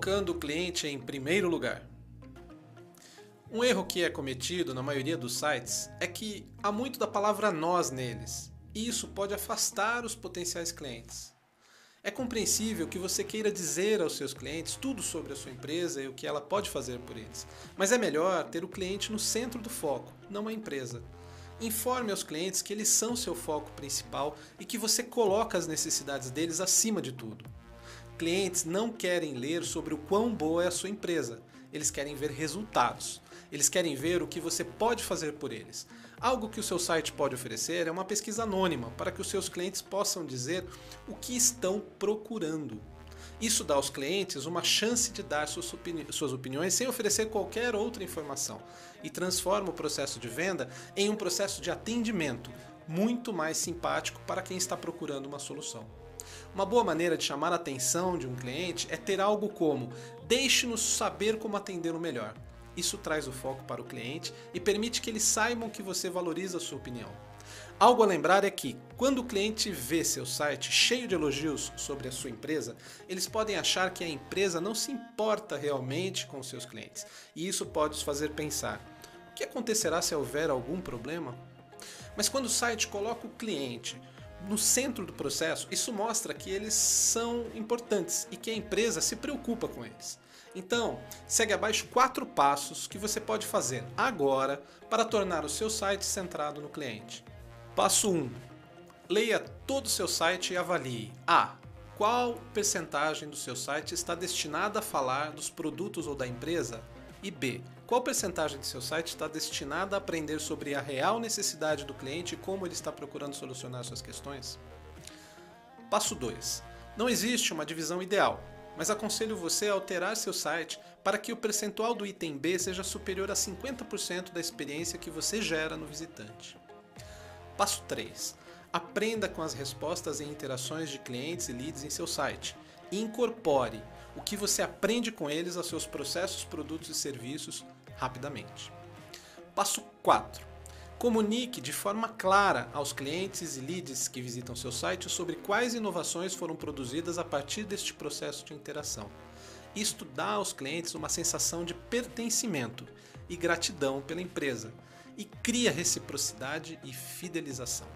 colocando o cliente em primeiro lugar. Um erro que é cometido na maioria dos sites é que há muito da palavra nós neles, e isso pode afastar os potenciais clientes. É compreensível que você queira dizer aos seus clientes tudo sobre a sua empresa e o que ela pode fazer por eles, mas é melhor ter o cliente no centro do foco, não a empresa. Informe aos clientes que eles são seu foco principal e que você coloca as necessidades deles acima de tudo. Clientes não querem ler sobre o quão boa é a sua empresa, eles querem ver resultados. Eles querem ver o que você pode fazer por eles. Algo que o seu site pode oferecer é uma pesquisa anônima para que os seus clientes possam dizer o que estão procurando. Isso dá aos clientes uma chance de dar suas, opini suas opiniões sem oferecer qualquer outra informação e transforma o processo de venda em um processo de atendimento muito mais simpático para quem está procurando uma solução. Uma boa maneira de chamar a atenção de um cliente é ter algo como: deixe-nos saber como atendê-lo melhor. Isso traz o foco para o cliente e permite que eles saibam que você valoriza a sua opinião. Algo a lembrar é que, quando o cliente vê seu site cheio de elogios sobre a sua empresa, eles podem achar que a empresa não se importa realmente com seus clientes, e isso pode os fazer pensar: o que acontecerá se houver algum problema? Mas quando o site coloca o cliente no centro do processo, isso mostra que eles são importantes e que a empresa se preocupa com eles. Então, segue abaixo quatro passos que você pode fazer agora para tornar o seu site centrado no cliente. Passo 1. Leia todo o seu site e avalie. A. Qual percentagem do seu site está destinada a falar dos produtos ou da empresa? E B. Qual percentagem do seu site está destinada a aprender sobre a real necessidade do cliente e como ele está procurando solucionar suas questões? Passo 2. Não existe uma divisão ideal, mas aconselho você a alterar seu site para que o percentual do item B seja superior a 50% da experiência que você gera no visitante. Passo 3. Aprenda com as respostas e interações de clientes e leads em seu site incorpore o que você aprende com eles aos seus processos, produtos e serviços rapidamente. Passo 4. Comunique de forma clara aos clientes e leads que visitam seu site sobre quais inovações foram produzidas a partir deste processo de interação. Isto dá aos clientes uma sensação de pertencimento e gratidão pela empresa e cria reciprocidade e fidelização.